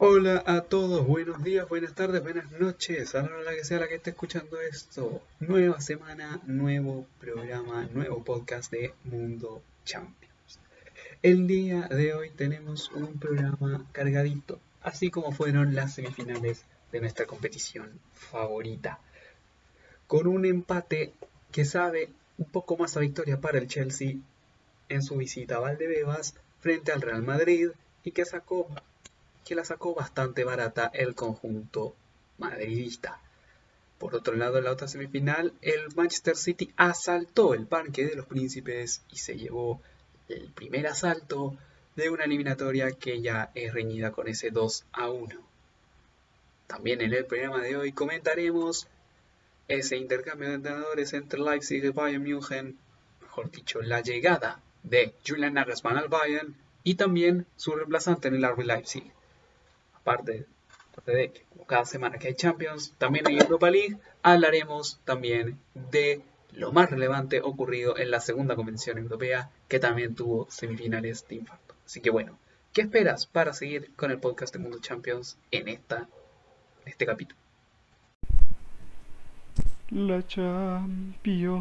Hola a todos, buenos días, buenas tardes, buenas noches, a la hora que sea la que esté escuchando esto. Nueva semana, nuevo programa, nuevo podcast de Mundo Champions. El día de hoy tenemos un programa cargadito, así como fueron las semifinales de nuestra competición favorita. Con un empate que sabe un poco más a victoria para el Chelsea en su visita a Valdebebas frente al Real Madrid y que sacó que la sacó bastante barata el conjunto madridista. Por otro lado, en la otra semifinal, el Manchester City asaltó el Parque de los Príncipes y se llevó el primer asalto de una eliminatoria que ya es reñida con ese 2 a 1. También en el programa de hoy comentaremos ese intercambio de entrenadores entre Leipzig y Bayern München, mejor dicho, la llegada de Julian Nagelsmann al Bayern y también su reemplazante en el RB Leipzig. Aparte, de que cada semana que hay Champions, también hay Europa League, hablaremos también de lo más relevante ocurrido en la segunda convención europea, que también tuvo semifinales de infarto. Así que bueno, ¿qué esperas para seguir con el podcast de Mundo Champions en esta, este capítulo? La Champions.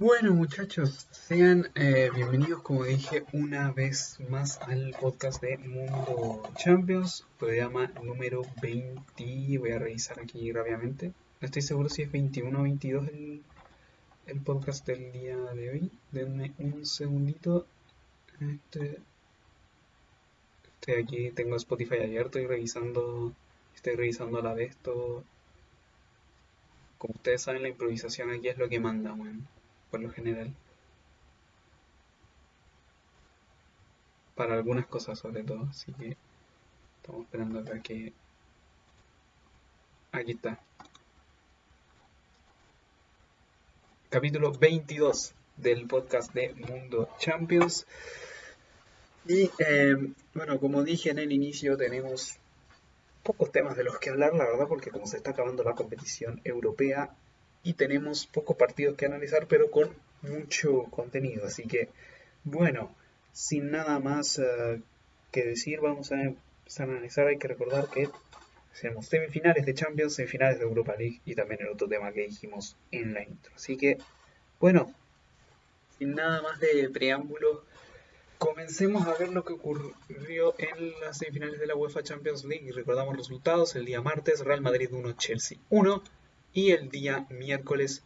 Bueno muchachos, sean eh, bienvenidos como dije una vez más al podcast de Mundo Champions, programa número 20, voy a revisar aquí rápidamente, no estoy seguro si es 21 o 22 el, el podcast del día de hoy, denme un segundito, este, estoy aquí, tengo Spotify abierto y revisando, estoy revisando a la vez todo, como ustedes saben la improvisación aquí es lo que manda, bueno por lo general. Para algunas cosas sobre todo, así que estamos esperando acá que... Aquí está. Capítulo 22 del podcast de Mundo Champions. Y eh, bueno, como dije en el inicio, tenemos pocos temas de los que hablar, la verdad, porque como se está acabando la competición europea, y tenemos pocos partidos que analizar, pero con mucho contenido. Así que, bueno, sin nada más eh, que decir, vamos a empezar a analizar. Hay que recordar que tenemos semifinales de Champions, semifinales de Europa League y también el otro tema que dijimos en la intro. Así que, bueno, sin nada más de preámbulo, comencemos a ver lo que ocurrió en las semifinales de la UEFA Champions League. Y recordamos resultados: el día martes, Real Madrid 1, Chelsea 1. Y el día miércoles,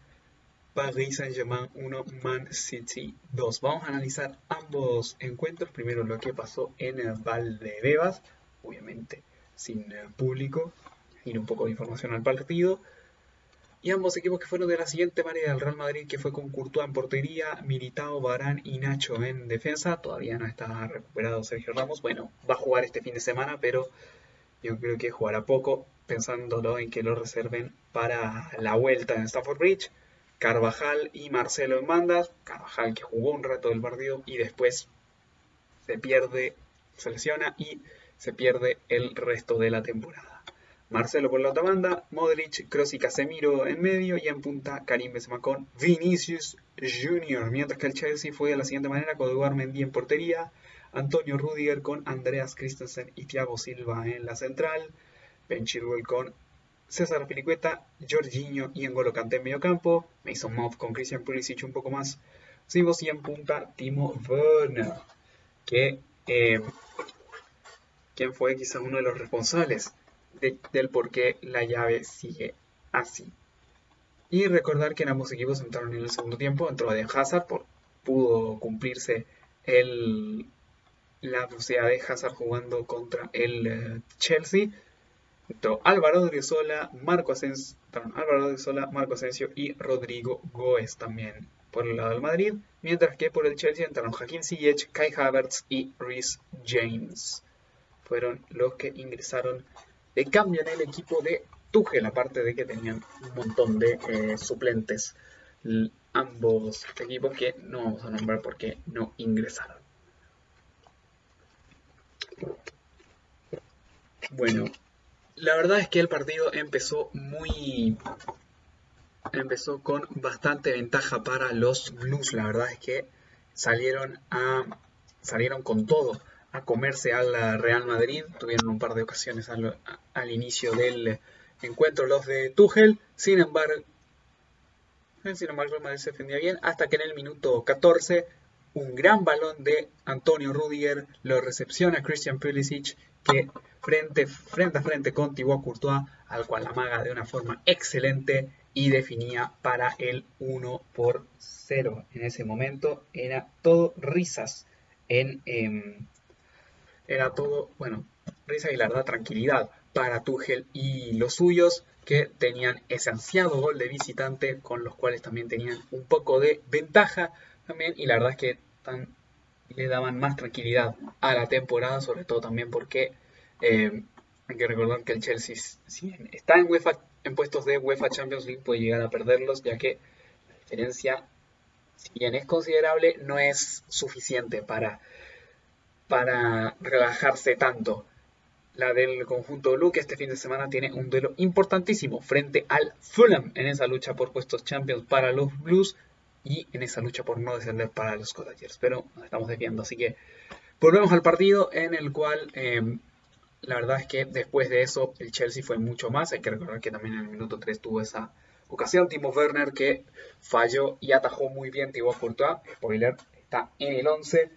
Paris Saint-Germain 1, Man City 2. Vamos a analizar ambos encuentros. Primero lo que pasó en el Valdebebas, obviamente sin público, y un poco de información al partido. Y ambos equipos que fueron de la siguiente manera: el Real Madrid que fue con Courtois en portería, Militao, Barán y Nacho en defensa. Todavía no está recuperado Sergio Ramos. Bueno, va a jugar este fin de semana, pero yo creo que jugará poco pensándolo en que lo reserven para la vuelta en Stafford Bridge. Carvajal y Marcelo en bandas. Carvajal que jugó un rato del partido y después se pierde, se lesiona y se pierde el resto de la temporada. Marcelo por la otra banda, Modric, Kroos y Casemiro en medio y en punta Karim Benzema con Vinicius Jr. Mientras que el Chelsea fue de la siguiente manera con Eduard Mendy en portería, Antonio Rudiger con Andreas Christensen y Thiago Silva en la central, Ben Chilwell con César Pilicueta, Jorginho y N'Golo Kanté en medio campo, Mason Mount con Christian Pulisic un poco más, Sivos y en punta Timo Werner, que eh, quien fue quizás uno de los responsables del por qué la llave sigue así. Y recordar que ambos equipos entraron en el segundo tiempo, entró de Hazard, por, pudo cumplirse el, la posibilidad de Hazard jugando contra el eh, Chelsea, Álvaro de Sola, Marco Asensio, Álvaro Marco Asensio y Rodrigo Goes también por el lado del Madrid, mientras que por el Chelsea entraron Joaquín Ziyech, Kai Havertz y Rhys James. Fueron los que ingresaron de cambio en el equipo de Tuchel, aparte de que tenían un montón de eh, suplentes ambos equipos que no vamos a nombrar porque no ingresaron. Bueno, la verdad es que el partido empezó muy empezó con bastante ventaja para los Blues. La verdad es que salieron a salieron con todo a comerse al Real Madrid. Tuvieron un par de ocasiones al, inicio del encuentro los de Tuchel. Sin embargo, sin embargo, el Madrid se defendía bien hasta que en el minuto 14 un gran balón de Antonio Rudiger lo recepciona Christian Pulisic que frente, frente a frente con Thibaut Courtois al cual amaga de una forma excelente y definía para el 1 por 0. En ese momento era todo risas en em, era todo, bueno, risa y la verdad tranquilidad para Tuchel y los suyos que tenían ese ansiado gol de visitante con los cuales también tenían un poco de ventaja también y la verdad es que le daban más tranquilidad a la temporada, sobre todo también porque eh, hay que recordar que el Chelsea, si está en, UEFA, en puestos de UEFA Champions League, puede llegar a perderlos, ya que la diferencia, si bien es considerable, no es suficiente para, para relajarse tanto. La del conjunto Blue, que este fin de semana tiene un duelo importantísimo frente al Fulham en esa lucha por puestos Champions para los Blues y en esa lucha por no descender para los Cottagers. Pero nos estamos desviando, así que volvemos al partido en el cual em, la verdad es que después de eso el Chelsea fue mucho más. Hay que recordar que también en el minuto 3 tuvo esa ocasión Timo Werner que falló y atajó muy bien Thibaut Courtois. Spoiler, está en el 11,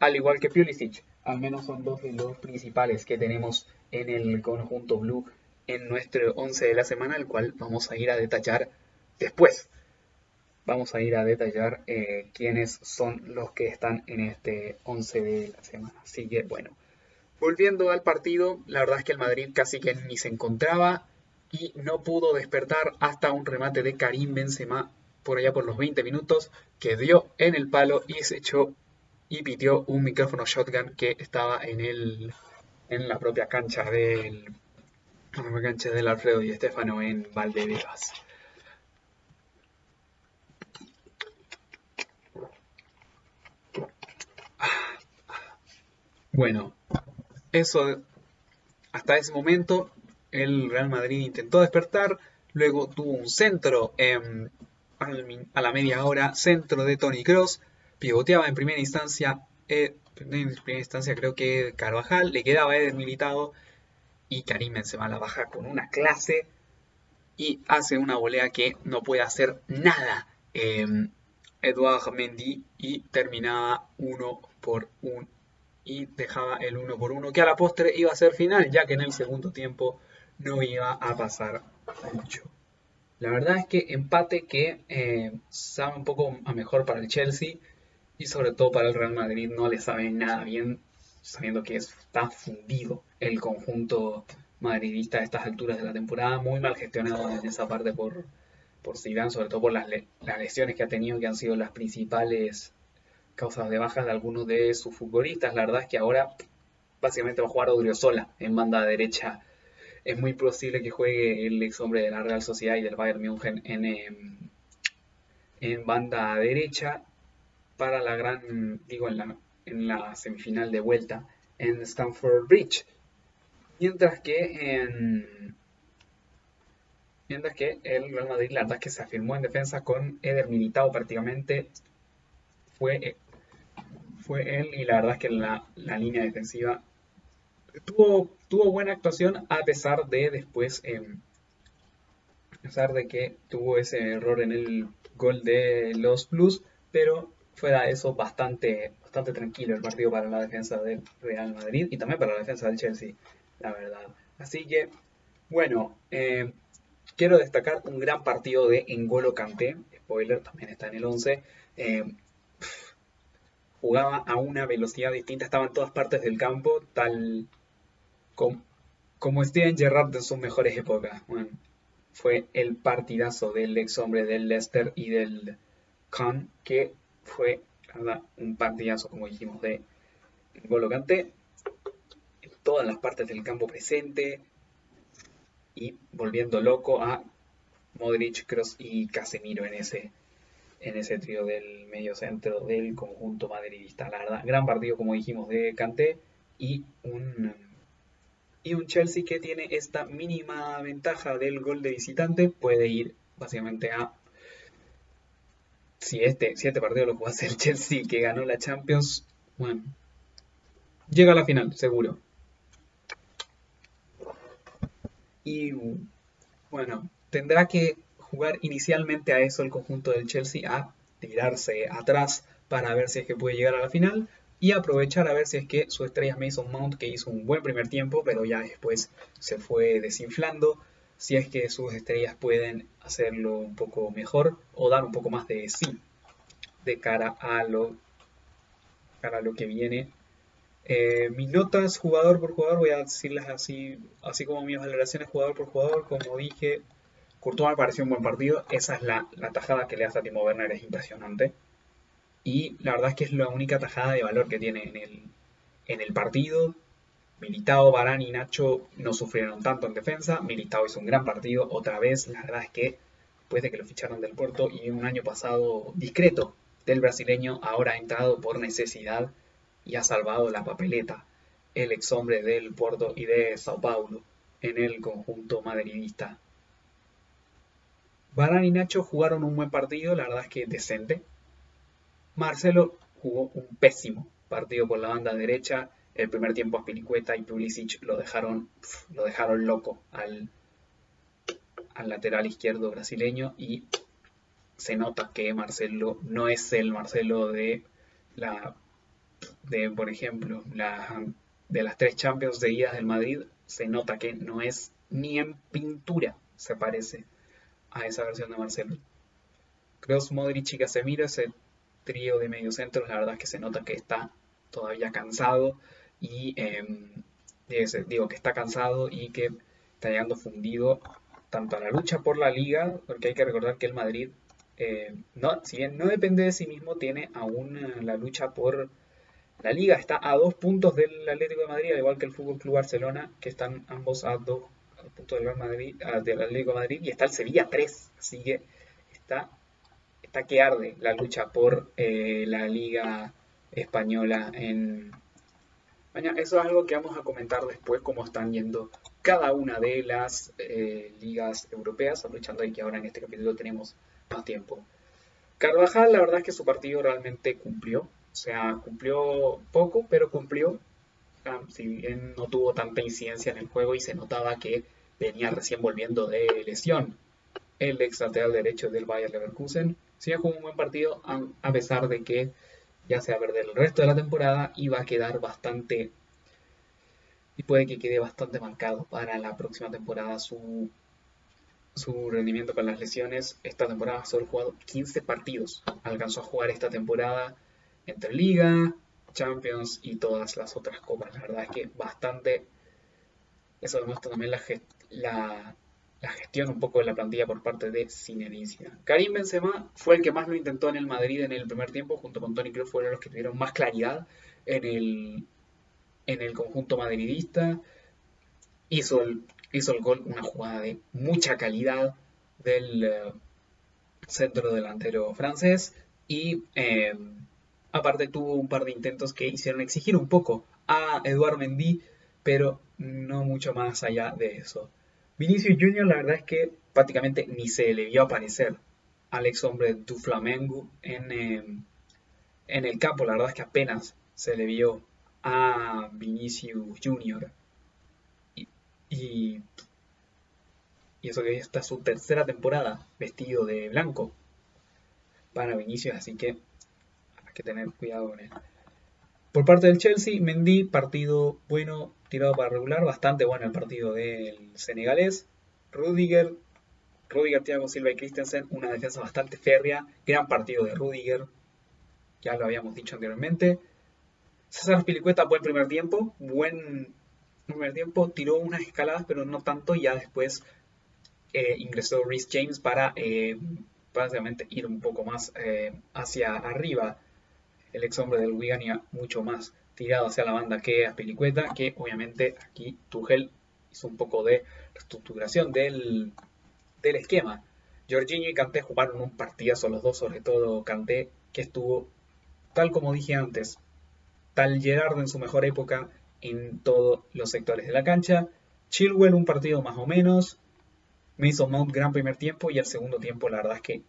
al igual que Pulisic. Al menos son dos de los principales que tenemos en el conjunto blue en nuestro 11 de la semana, el cual vamos a ir a detallar después vamos a ir a detallar eh, quiénes son los que están en este 11 de la semana. Así que bueno, volviendo al partido, la verdad es que el Madrid casi que ni se encontraba y no pudo despertar hasta un remate de Karim Benzema por allá por los 20 minutos que dio en el palo y se echó y pitió un micrófono shotgun que estaba en el en la propia cancha del la cancha del Alfredo y Estefano en Valdebebas. Bueno, eso hasta ese momento el Real Madrid intentó despertar, luego tuvo un centro a la media hora, centro de Tony Cross, pivoteaba en primera instancia, eh, en primera instancia creo que Carvajal, le quedaba Eder Militado y Karim va a la baja con una clase y hace una volea que no puede hacer nada. Eh, Eduard Mendy y terminaba uno por un y dejaba el uno por uno, que a la postre iba a ser final, ya que en el segundo tiempo no iba a pasar mucho. La verdad es que empate que eh, sabe un poco a mejor para el Chelsea y sobre todo para el Real Madrid no le sabe nada bien, sabiendo que está fundido el conjunto madridista a estas alturas de la temporada, muy mal gestionado en esa parte por, por Zidane, sobre todo por las lesiones que ha tenido, que han sido las principales causas de bajas de algunos de sus futbolistas. La verdad es que ahora básicamente va a jugar Odriozola en banda derecha. Es muy posible que juegue el ex hombre de la Real Sociedad y del Bayern München en, em, en banda derecha para la gran, digo, en la, en la semifinal de vuelta en Stamford Bridge. Mientras que en, mientras que el Real Madrid la verdad es que se afirmó en defensa con Eder Militao prácticamente fue fue él y la verdad es que la, línea defensiva tuvo, tuvo buena actuación a pesar de después, em, a pesar de que tuvo ese error en el gol de los Blues, pero fuera eso bastante, bastante tranquilo el partido para la defensa del Real Madrid y también para la defensa del Chelsea, la verdad. Así que, bueno, em, quiero destacar un gran partido de Engolo Kanté, spoiler, también está en el 11 jugaba a una velocidad distinta, estaba en todas partes del campo, tal como, como Steven Gerrard en sus mejores épocas. fue el partidazo del ex hombre del Leicester y del Khan, que fue un partidazo, como dijimos, de Golo en todas las partes del campo presente y volviendo loco a Modric, Cross y Casemiro en ese en ese trío del medio centro del conjunto madridista. La verdad, gran partido, como dijimos, de Kanté y un, y un Chelsea que tiene esta mínima ventaja del gol de visitante, puede ir básicamente a si este, si este partido lo jugase el Chelsea que ganó la Champions, bueno, llega a la final, seguro. Y bueno, tendrá que jugar inicialmente a eso el conjunto del Chelsea, a tirarse atrás para ver si es que puede llegar a la final y aprovechar a ver si es que su estrella Mason Mount, que hizo un buen primer tiempo, pero ya después se fue desinflando, si es que sus estrellas pueden hacerlo un poco mejor o dar un poco más de sí de cara a lo, cara a lo que viene. Eh, mis notas jugador por jugador voy a decirlas así, así como mis valoraciones jugador por jugador, como dije, Courtois me pareció un buen partido, esa es la, tajada que le hace a Timo Werner, es impresionante. Y la verdad es que es la única tajada de valor que tiene en el, en el partido. Militao, Barán y Nacho no sufrieron tanto en defensa. Militao hizo un gran partido. Otra vez, la verdad es que después de que lo ficharon del Porto y un año pasado discreto del brasileño, ahora ha entrado por necesidad y ha salvado la papeleta. El ex hombre del Porto y de Sao Paulo en el conjunto madridista. Barán y Nacho jugaron un buen partido, la verdad es que decente. Marcelo jugó un pésimo partido por la banda derecha, el primer tiempo a Pilicueta y Pulisic lo dejaron, lo dejaron loco al, al lateral izquierdo brasileño y se nota que Marcelo no es el Marcelo de la de por ejemplo de las tres Champions seguidas del Madrid. Se nota que no es ni en pintura se parece a esa versión de Marcelo. Kroos, Modric y Casemiro ese trío de mediocentros la verdad es que se nota que está todavía cansado y em, digo que está cansado y que está llegando fundido tanto a la lucha por la liga, porque hay que recordar que el Madrid, eh, no, si bien no depende de sí mismo, tiene aún eh, la lucha por la liga, está a dos puntos del Atlético de Madrid, al igual que el Fútbol Club Barcelona, que están ambos a dos puntos del, Madrid, del Atlético de Madrid, y está el Sevilla 3, así que está, está que arde la lucha por eh, la liga española en, eso es algo que vamos a comentar después, cómo están yendo cada una de las eh, ligas europeas, aprovechando ahí que ahora en este capítulo tenemos más tiempo. Carvajal, la verdad es que su partido realmente cumplió, o sea, cumplió poco, pero cumplió. Ah, si bien no tuvo tanta incidencia en el juego y se notaba que venía recién volviendo de lesión el ex lateral derecho del Bayer Leverkusen. Sí jugó un buen partido, a pesar de que ya sea ver del resto de la temporada y va a quedar bastante y puede que quede bastante marcado para la próxima temporada su, su rendimiento con las lesiones. Esta temporada solo ha jugado 15 partidos. Alcanzó a jugar esta temporada entre Liga, Champions y todas las otras copas. La verdad es que bastante. Eso demuestra también la, la, gestión un poco de la plantilla por parte de Zinedine Karim Benzema fue el que más lo intentó en el Madrid en el primer tiempo, junto con Toni Kroos fueron los que tuvieron más claridad en el, en el conjunto madridista. Hizo el, hizo el gol, una jugada de mucha calidad del eh, centro delantero francés y eh, aparte tuvo un par de intentos que hicieron exigir un poco a Eduard Mendy, pero no mucho más allá de eso. Vinicius Junior la verdad es que prácticamente ni se le vio aparecer al ex hombre du Flamengo en, em, en el campo. La verdad es que apenas se le vio a Vinicius Junior. Y, y, eso que está su tercera temporada vestido de blanco para Vinicius, así que hay que tener cuidado con él. Por parte del Chelsea, Mendy, partido bueno, tirado para regular, bastante bueno el partido del senegalés. Rudiger, Rudiger, Thiago Silva y Christensen, una defensa bastante férrea, gran partido de Rudiger, ya lo habíamos dicho anteriormente. César Pilicueta, buen primer tiempo, buen primer tiempo, tiró unas escaladas, pero no tanto, ya después eh, ingresó Rhys James para eh, básicamente ir un poco más eh, hacia arriba el ex hombre del Wigan mucho más tirado hacia la banda que a Pelicueta, que obviamente aquí Tuchel hizo un poco de reestructuración del, del esquema. Jorginho y Kanté jugaron un partidazo los dos, sobre todo Kanté, que estuvo, tal como dije antes, tal Gerardo en su mejor época en todos los sectores de la cancha. Chilwell un partido más o menos. Mason Mount gran primer tiempo y el segundo tiempo la verdad es que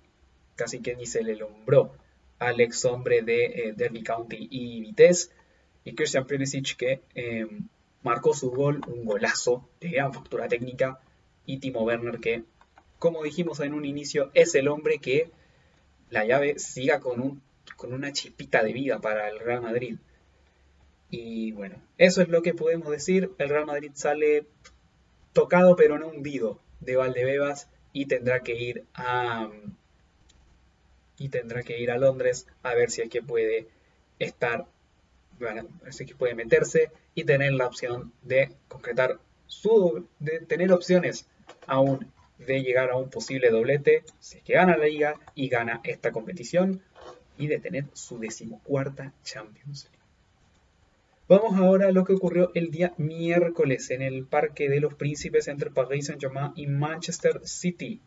casi que ni se le lombró al ex hombre de eh, Derby County y Vitesse y Christian Pulisic que eh, marcó su gol, un golazo de gran factura técnica y Timo Werner que como dijimos en un inicio es el hombre que la llave siga con, con una chispita de vida para el Real Madrid. Y bueno, eso es lo que podemos decir. El Real Madrid sale tocado pero no hundido de Valdebebas y tendrá que ir a y tendrá que ir a Londres a ver si es que puede estar bueno, si es que puede meterse y tener la opción de concretar su de tener opciones aún de llegar a un posible doblete si es que gana la liga y gana esta competición y de tener su decimocuarta Champions League. Vamos ahora a lo que ocurrió el día miércoles en el Parque de los Príncipes entre Paris Saint-Germain y Manchester City.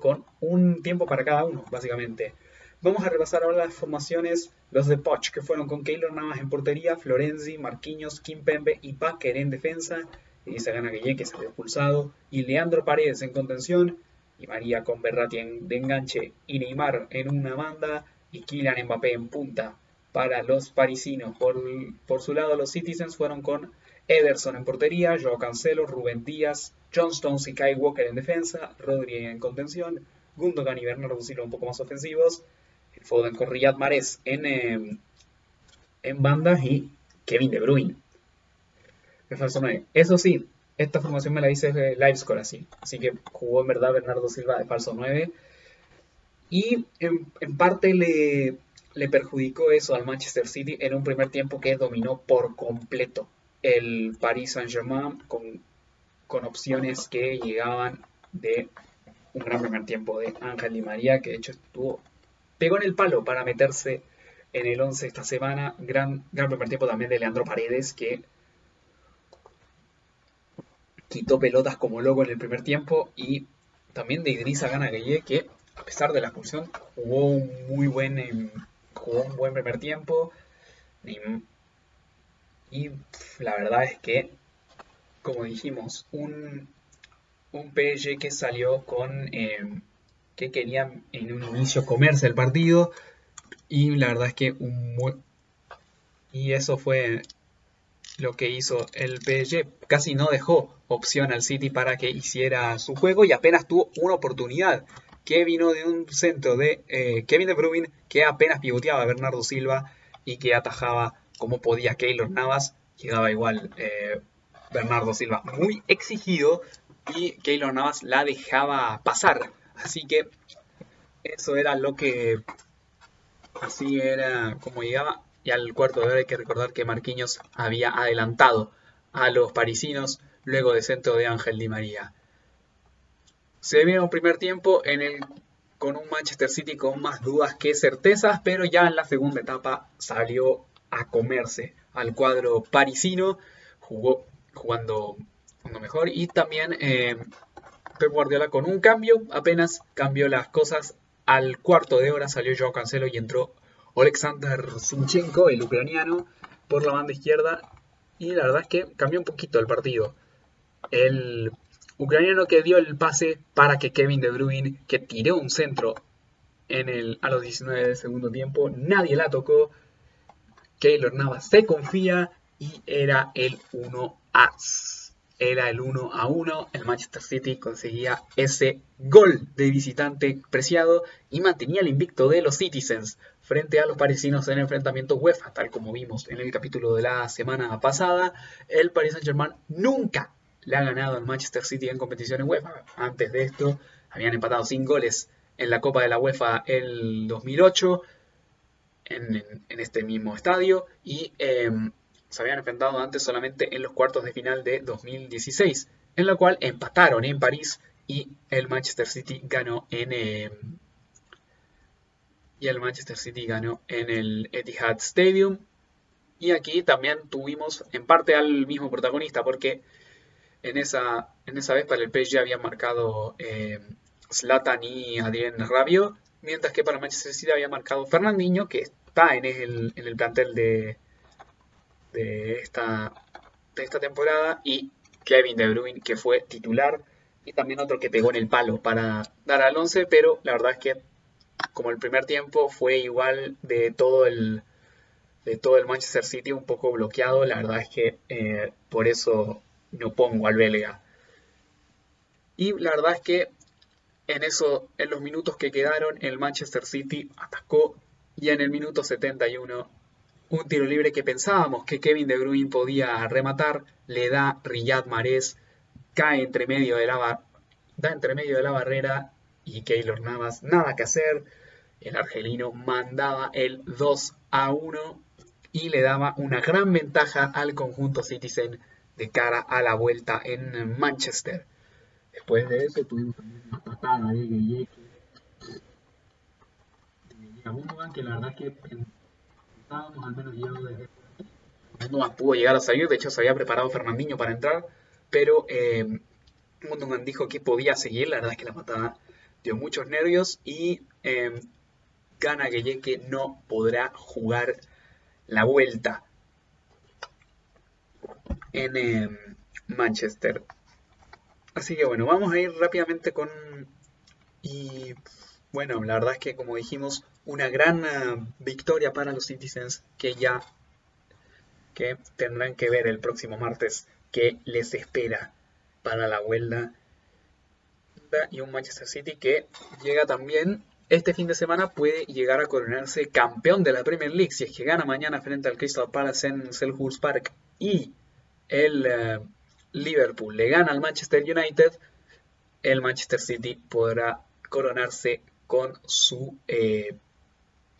Con un tiempo para cada uno, básicamente. Vamos a repasar ahora las formaciones, los de Poch, que fueron con Keylor Navas en portería, Florenzi, Marquinhos, Kimpembe y Baker en defensa, y se gana Guille, que salió expulsado, y Leandro Paredes en contención, y María con Berratti de enganche, y Neymar en una banda, y Kylian Mbappé en punta para los parisinos. Por, por su lado, los Citizens fueron con Ederson en portería, Joao Cancelo, Rubén Díaz, John Stones y Kai Walker en defensa, Rodri en contención, Gundogan y Bernardo Silva un poco más ofensivos, Foden con Riyad Mahrez en, eh, en bandas y Kevin De Bruyne. De falso 9. Eso sí, esta formación me la hice Livescore así, así que jugó en verdad Bernardo Silva de falso 9 y en, en parte le le perjudicó eso al Manchester City en un primer tiempo que dominó por completo el Paris Saint-Germain con, con opciones que llegaban de un gran primer tiempo de Ángel Di María, que de hecho estuvo, pegó en el palo para meterse en el 11 esta semana. Gran, gran primer tiempo también de Leandro Paredes, que quitó pelotas como loco en el primer tiempo. Y también de Idrissa Gana Gueye, que a pesar de la expulsión jugó un muy buen em, jugó un buen primer tiempo. Y, la verdad es que, como dijimos, un, un PSG que salió con em, que quería en un inicio comerse el partido. Y la verdad es que un y eso fue lo que hizo el PSG. Casi no dejó opción al City para que hiciera su juego y apenas tuvo una oportunidad que vino de un centro de eh, Kevin De Bruyne que apenas pivoteaba a Bernardo Silva y que atajaba como podía Keylor Navas. Llegaba igual eh, Bernardo Silva muy exigido y Keylor Navas la dejaba pasar. Así que eso era lo que... Así era como llegaba. Y al cuarto de hora hay que recordar que Marquinhos había adelantado a los parisinos luego de centro de Ángel Di María. Se viene un primer tiempo en el, con un Manchester City con más dudas que certezas, pero ya en la segunda etapa salió a comerse al cuadro parisino, jugó jugando, mejor y también eh, Pep Guardiola con un cambio, apenas cambió las cosas. Al cuarto de hora salió Joao Cancelo y entró Alexander Zinchenko, el ucraniano, por la banda izquierda. Y la verdad es que cambió un poquito el partido. El ucraniano que dio el pase para que Kevin De Bruyne, que tiró un centro en el, a los 19 del segundo tiempo, nadie la tocó. Keylor Navas se confía y era el 1 era el 1 a 1. El Manchester City conseguía ese gol de visitante preciado y mantenía el invicto de los Citizens frente a los parisinos en el enfrentamiento UEFA, tal como vimos en el capítulo de la semana pasada. El Paris Saint-Germain nunca le ha ganado al Manchester City en competición en UEFA. Antes de esto habían empatado sin goles en la Copa de la UEFA el 2008 en, este mismo estadio y em, se habían enfrentado antes solamente en los cuartos de final de 2016, en la cual empataron en París y el Manchester City ganó en y el Manchester City ganó en el Etihad Stadium. Y aquí también tuvimos en parte al mismo protagonista, porque en esa, en esa vez para el PSG habían marcado eh, Zlatan y Adrien Rabio, mientras que para Manchester City había marcado Fernandinho, que está en el, en el plantel de, de, esta, de esta temporada, y Kevin De Bruyne, que fue titular y también otro que pegó en el palo para dar al 11, pero la verdad es que como el primer tiempo fue igual de todo el de todo el Manchester City un poco bloqueado, la verdad es que eh, por eso no pongo al belga. Y la verdad es que en eso, en los minutos que quedaron, el Manchester City atacó y en el minuto 71 un tiro libre que pensábamos que Kevin De Bruyne podía rematar, le da Riyad Mahrez, cae entre medio de la, da entre medio de la barrera y Keylor Navas nada que hacer. El argelino mandaba el 2 a 1 y le daba una gran ventaja al conjunto Citizen de cara a la vuelta en Manchester. Después de eso tuvimos una patada de Gueyeke de que la verdad que al menos llegado desde Gundogan pudo llegar a salir, de hecho se había preparado Fernandinho para entrar, pero eh, dijo que podía seguir, la verdad es que la patada dio muchos nervios y eh, gana que no podrá jugar la vuelta en eh, Manchester. Así que bueno, vamos a ir rápidamente con... Y bueno, la verdad es que como dijimos, una gran uh, victoria para los Citizens que ya que tendrán que ver el próximo martes que les espera para la vuelta y un Manchester City que llega también este fin de semana puede llegar a coronarse campeón de la Premier League si es que gana mañana frente al Crystal Palace en Selhurst Park y el uh, Liverpool le gana al Manchester United, el Manchester City podrá coronarse con su eh,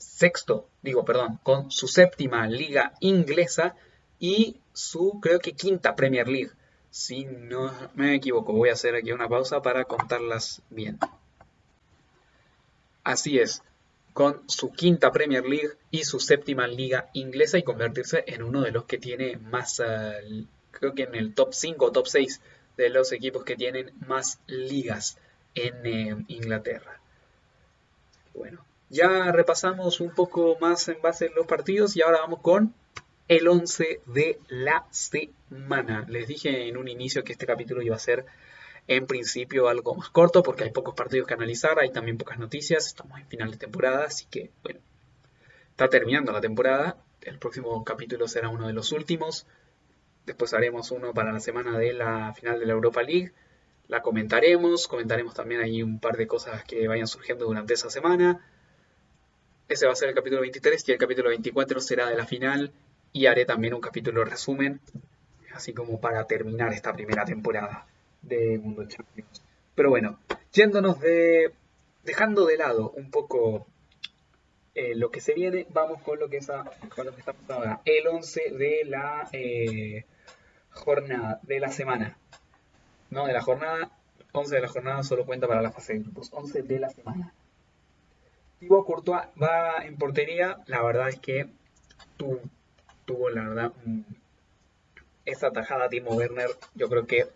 sexto, digo, perdón, con su séptima liga inglesa y su, creo que quinta Premier League. Si no me equivoco, voy a hacer aquí una pausa para contarlas bien. Así es, con su quinta Premier League y su séptima liga inglesa y convertirse en uno de los que tiene más, uh, creo que en el top 5 o top 6 de los equipos que tienen más ligas en eh, Inglaterra. Bueno, ya repasamos un poco más en base a los partidos y ahora vamos con el 11 de la semana. Les dije en un inicio que este capítulo iba a ser en principio algo más corto porque hay pocos partidos que analizar, hay también pocas noticias, estamos en final de temporada, así que bueno, está terminando la temporada, el próximo capítulo será uno de los últimos, después haremos uno para la semana de la final de la Europa League, la comentaremos, comentaremos también ahí un par de cosas que vayan surgiendo durante esa semana. Ese va a ser el capítulo 23 y el capítulo 24 será de la final y haré también un capítulo resumen, así como para terminar esta primera temporada de Mundo Champions. Pero bueno, yéndonos de, dejando de lado un poco eh, lo que se viene, vamos con lo que, con lo que está ahora, el 11 de la eh, jornada, de la semana. No, de la jornada, 11 de la jornada solo cuenta para la fase de grupos, 11 de la semana. Thibaut Courtois va en portería, la verdad es que tuvo, la verdad, esa tajada Timo Werner, yo creo que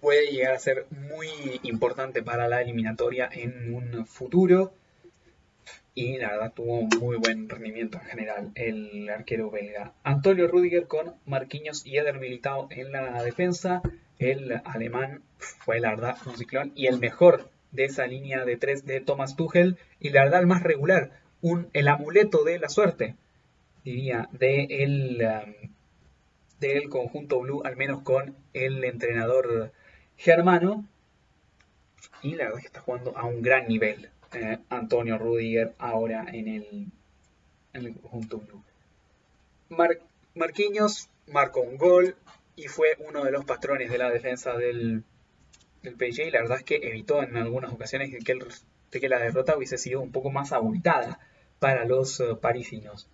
puede llegar a ser muy importante para la eliminatoria en un futuro. Y la verdad tuvo muy buen rendimiento en general el arquero belga. Antonio Rudiger con Marquinhos y Eder Militao en la defensa el alemán fue la verdad un ciclón y el mejor de esa línea de tres de Thomas Tuchel y la verdad el más regular, un, el amuleto de la suerte, diría, de el, um, del conjunto blue, al menos con el entrenador germano. Y la verdad es que está jugando a un gran nivel eh, Antonio Rudiger ahora en el, en el conjunto blue. Marquinhos marcó un gol, y fue uno de los patrones de la defensa del, del y la verdad es que evitó en algunas ocasiones que, de que la derrota hubiese sido un poco más abultada para los eh, parisinos.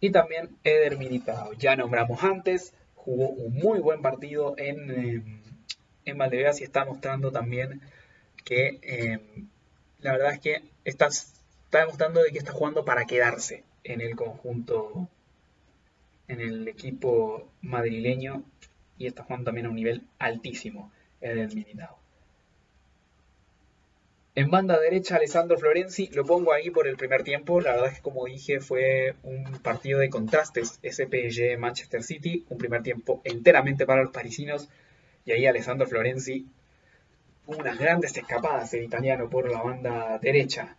Y también Eder Militao, ya nombramos antes, jugó un muy buen partido en, eh, en Valdebebas y está mostrando también que eh, la verdad es que está, está demostrando de que está jugando para quedarse en el conjunto en el equipo madrileño y está jugando también a un nivel altísimo en el. En banda derecha, Alessandro Florenzi, lo pongo ahí por el primer tiempo. La verdad es que, como dije, fue un partido de contrastes ese PSG Manchester City. Un primer tiempo enteramente para los parisinos. Y ahí Alessandro Florenzi unas grandes escapadas el italiano por la banda derecha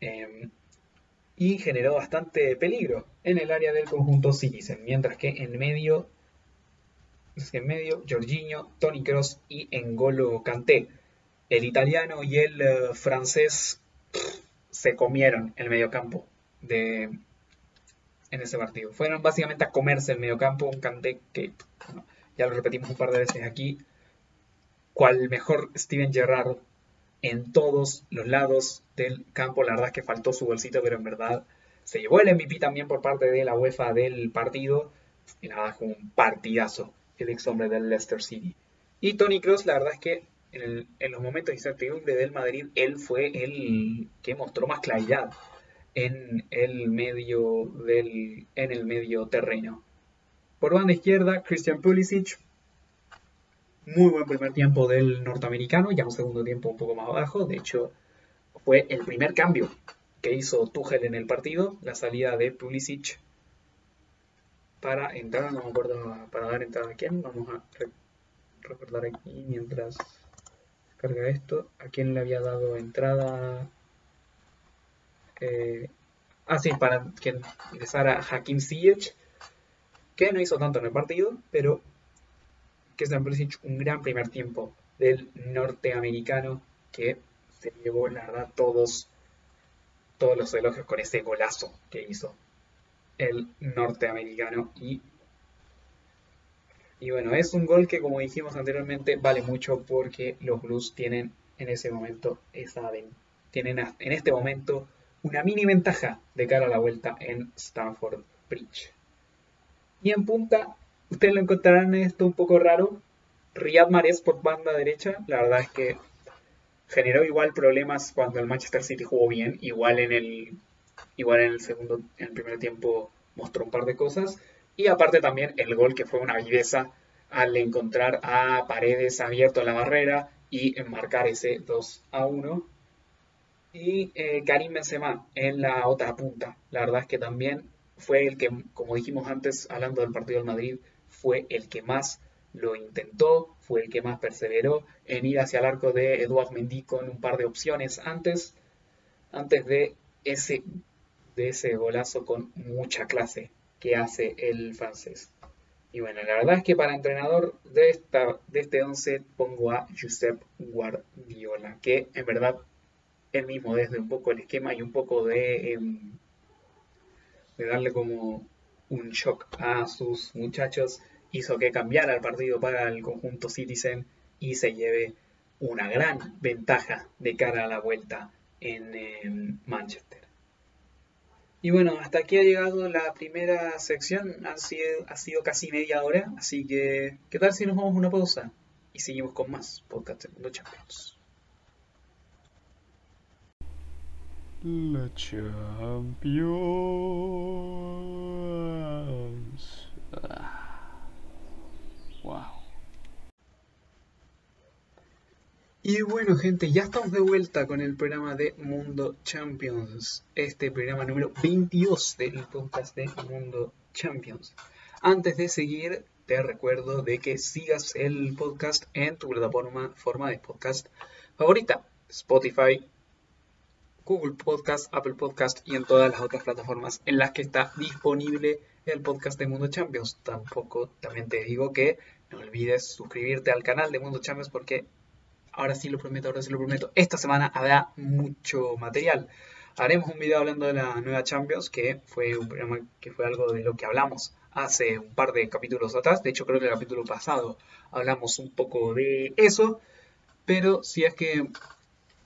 em, y generó bastante peligro en el área del conjunto Citizen, mientras que en medio, en medio, Jorginho, Tony Cross y Engolo Kanté. El italiano y el eh, francés se comieron el mediocampo de, en ese partido. Fueron básicamente a comerse el mediocampo, un Kanté que, ya lo repetimos un par de veces aquí, cual mejor Steven Gerrard en todos los lados del campo. La verdad es que faltó su bolsito, pero en verdad se llevó el MVP también por parte de la UEFA del partido. Y verdad fue un partidazo el ex hombre del Leicester City. Y Tony Cross, la verdad es que en, los momentos de incertidumbre del Madrid, él fue el que mostró más claridad en el medio del en el medio terreno. Por banda izquierda, Christian Pulisic muy buen primer tiempo del norteamericano, ya un segundo tiempo un poco más bajo. De hecho, fue el primer cambio que hizo Tuchel en el partido, la salida de Pulisic para entrar, no me acuerdo para dar entrada a quién, vamos a recordar aquí mientras carga esto, a quién le había dado entrada. Eh, ah, sí, para que ingresara Hakim Ziyech, que no hizo tanto en el partido, pero que es un gran primer tiempo del norteamericano que se llevó, la verdad, todos, todos los elogios con ese golazo que hizo el norteamericano. Y, y bueno, es un gol que, como dijimos anteriormente, vale mucho porque los Blues tienen en ese momento esa tienen en este momento una mini ventaja de cara a la vuelta en Stanford Bridge. Y en punta Ustedes lo encontrarán esto un poco raro. Riyad Mahrez por banda derecha, la verdad es que generó igual problemas cuando el Manchester City jugó bien, igual en el igual en el segundo en el primer tiempo mostró un par de cosas y aparte también el gol que fue una viveza al encontrar a Paredes abierto a la barrera y marcar ese 2 a 1 y eh, Karim Benzema en la otra punta. La verdad es que también fue el que, como dijimos antes, hablando del partido del Madrid, fue el que más lo intentó, fue el que más perseveró en ir hacia el arco de Eduard Mendy con un par de opciones antes, antes de ese, de ese golazo con mucha clase que hace el francés. Y bueno, la verdad es que para entrenador de, esta, de este 11 pongo a Josep Guardiola, que en verdad él mismo desde un poco el esquema y un poco de, em, de darle como un shock a sus muchachos, hizo que cambiara el partido para el conjunto Citizen y se lleve una gran ventaja de cara a la vuelta en Manchester. Y bueno, hasta aquí ha llegado la primera sección, ha sido, ha sido casi media hora, así que ¿qué tal si nos vamos a una pausa? Y seguimos con más podcast de Mundo Champions. La Champions. Y bueno gente, ya estamos de vuelta con el programa de Mundo Champions, este programa número 22 del podcast de Mundo Champions. Antes de seguir, te recuerdo de que sigas el podcast en tu plataforma forma de podcast favorita, Spotify, Google Podcast, Apple Podcast y en todas las otras plataformas en las que está disponible el podcast de Mundo Champions. Tampoco, también te digo que no olvides suscribirte al canal de Mundo Champions porque ahora sí lo prometo, ahora sí lo prometo. Esta semana habrá mucho material. Haremos un video hablando de la nueva Champions, que fue un programa que fue algo de lo que hablamos hace un par de capítulos atrás. De hecho, creo que el capítulo pasado hablamos un poco de eso. Pero si es que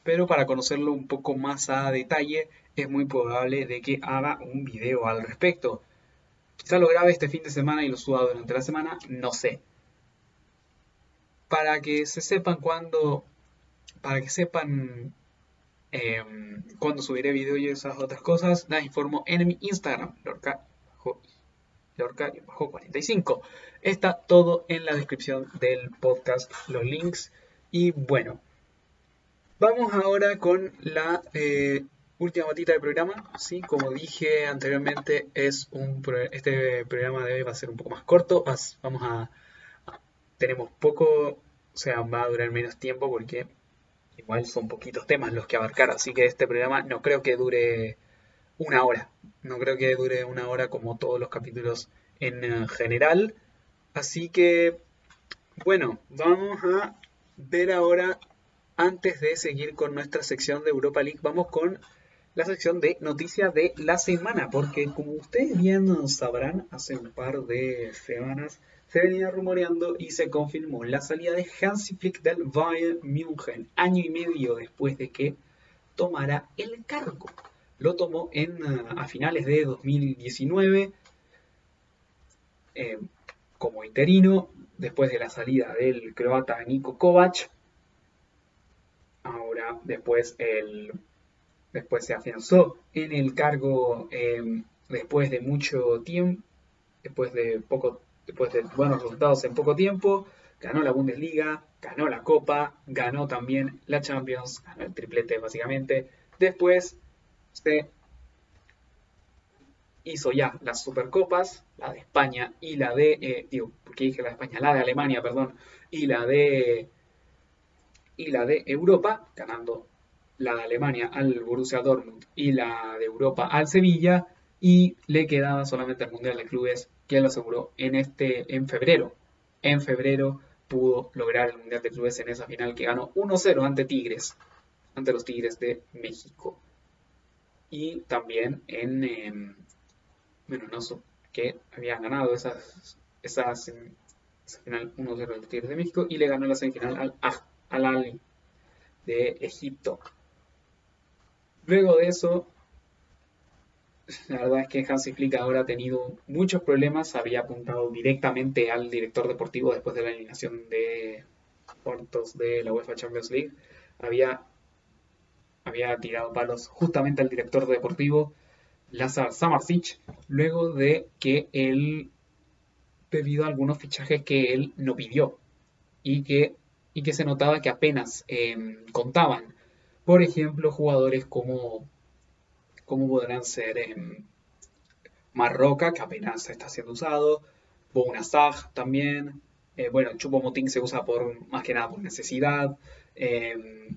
pero para conocerlo un poco más a detalle es muy probable de que haga un video al respecto. Quizá lo grabe este fin de semana y lo suba durante la semana, no sé. Para que se sepan cuándo, para que sepan eh, cuándo subiré video y esas otras cosas, las informo en mi Instagram, Lorca, Lorca 45. Está todo en la descripción del podcast, los links. Y bueno, Vamos ahora con la eh, última batita del programa. Sí, como dije anteriormente, es un este programa de hoy va a ser un poco más corto. vamos a tenemos poco o sea, va a durar menos tiempo porque igual son poquitos temas los que abarcar, así que este programa no creo que dure una hora, no creo que dure una hora como todos los capítulos en eh, general, así que bueno, vamos a ver ahora, antes de seguir con nuestra sección de Europa League, vamos con la sección de noticias de la semana, porque como ustedes bien sabrán, hace un par de semanas se venía rumoreando y se confirmó la salida de Hansi Flick del Bayern München, año y medio después de que tomara el cargo. Lo tomó en, a finales de 2019 eh, como interino, después de la salida del croata Niko Kovac. Ahora, después, el, después se afianzó en el cargo eh, después de mucho tiempo, después de poco después de buenos resultados en poco tiempo, ganó la Bundesliga, ganó la Copa, ganó también la Champions, ganó el triplete básicamente. Después se hizo ya las Supercopas, la de España y la de, eh, digo, porque dije la de España, la de Alemania, perdón, y la de y la de Europa, ganando la de Alemania al Borussia Dortmund y la de Europa al Sevilla, y le quedaba solamente el Mundial de Clubes que lo aseguró en, este, en febrero. En febrero pudo lograr el Mundial de Clubes en esa final que ganó 1-0 ante Tigres, ante los Tigres de México. Y también en, eh, que habían ganado esas, esas, esa final 1-0 de los Tigres de México y le ganó la semifinal al Al Ali de Egipto. Luego de eso, la verdad es que Hansi Flick ahora ha tenido muchos problemas. Había apuntado directamente al director deportivo después de la eliminación de cuartos de la UEFA Champions League. Había, había tirado palos justamente al director deportivo Lazar Samarsic, luego de que él debido a algunos fichajes que él no pidió y que, y que se notaba que apenas eh, contaban. Por ejemplo, jugadores como como podrán ser en Marroca, que apenas está siendo usado, Bounazag también, eh, bueno, Chupomoting se usa por más que nada por necesidad, em,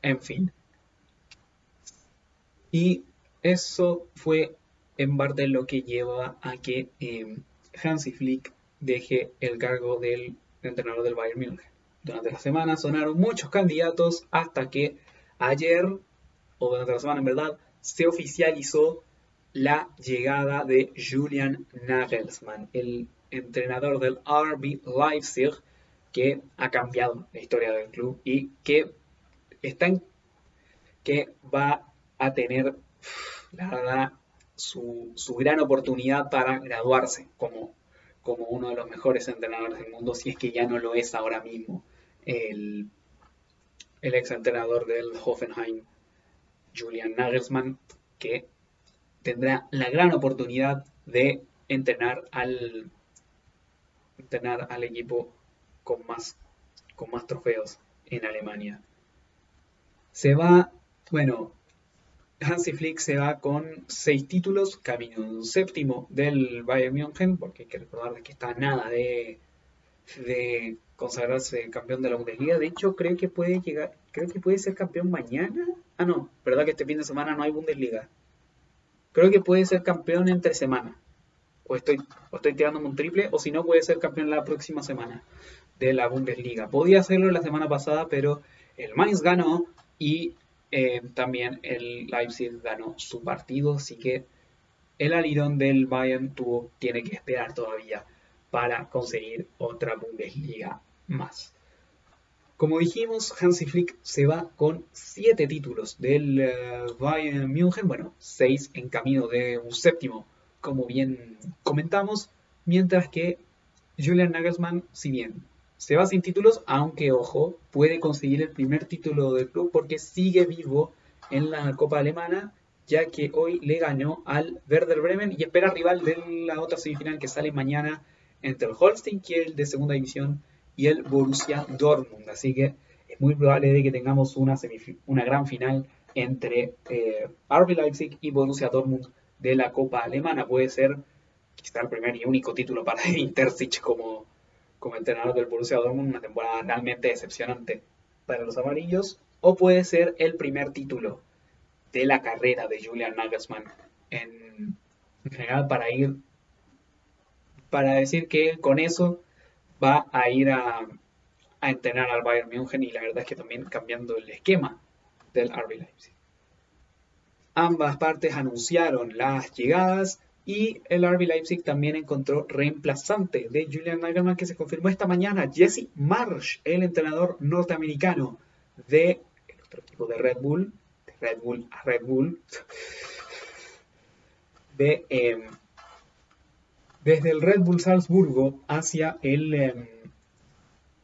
en fin. Y eso fue en parte lo que lleva a que em, Hansi Flick deje el cargo del entrenador del Bayern Múnich. Durante la semana sonaron muchos candidatos hasta que ayer, o durante la semana en verdad, se oficializó la llegada de Julian Nagelsmann, el entrenador del RB Leipzig, que ha cambiado la historia del club y que está que va a tener, la verdad, su, gran oportunidad para graduarse como, como uno de los mejores entrenadores del mundo, si es que ya no lo es ahora mismo el, el ex entrenador del Hoffenheim Julian Nagelsmann, que tendrá la gran oportunidad de entrenar al, entrenar al equipo con más, con más trofeos en Alemania. Se va, bueno, Hansi Flick se va con seis títulos, camino un séptimo del Bayern München, porque hay que recordar que está nada de, de consagrarse campeón de la Bundesliga. De hecho, creo que puede llegar, creo que puede ser campeón mañana. Ah, no, verdad que este fin de semana no hay Bundesliga. Creo que puede ser campeón entre semana. O estoy, o estoy tirándome un triple, o si no, puede ser campeón la próxima semana de la Bundesliga. Podía hacerlo la semana pasada, pero el Mainz ganó y eh, también el Leipzig ganó su partido, así que el alirón del Bayern tuvo, tiene que esperar todavía para conseguir otra Bundesliga más. Como dijimos, Hansi Flick se va con 7 títulos del eh, Bayern München, bueno, 6 en camino de un séptimo, como bien comentamos, mientras que Julian Nagelsmann, si bien se va sin títulos, aunque ojo, puede conseguir el primer título del club porque sigue vivo en la Copa Alemana, ya que hoy le ganó al Werder Bremen y espera rival de la otra semifinal que sale mañana entre el Holstein Kiel de segunda división y el Borussia Dortmund. Así que es muy probable de que tengamos una, una gran final entre eh, RB Leipzig y Borussia Dortmund de la Copa Alemana. Puede ser quizá el primer y único título para Intercich como, como entrenador del Borussia Dortmund, una temporada realmente decepcionante para los amarillos, o puede ser el primer título de la carrera de Julian Nagelsmann en, general para ir para decir que con eso va a ir a, entrenar al Bayern München y la verdad es que también cambiando el esquema del RB Leipzig. Ambas partes anunciaron las llegadas y el RB Leipzig también encontró reemplazante de Julian Nagelsmann que se confirmó esta mañana, Jesse Marsh, el entrenador norteamericano de otro equipo de Red Bull, de Red Bull a Red Bull, de, em, desde el Red Bull Salzburgo hacia el em,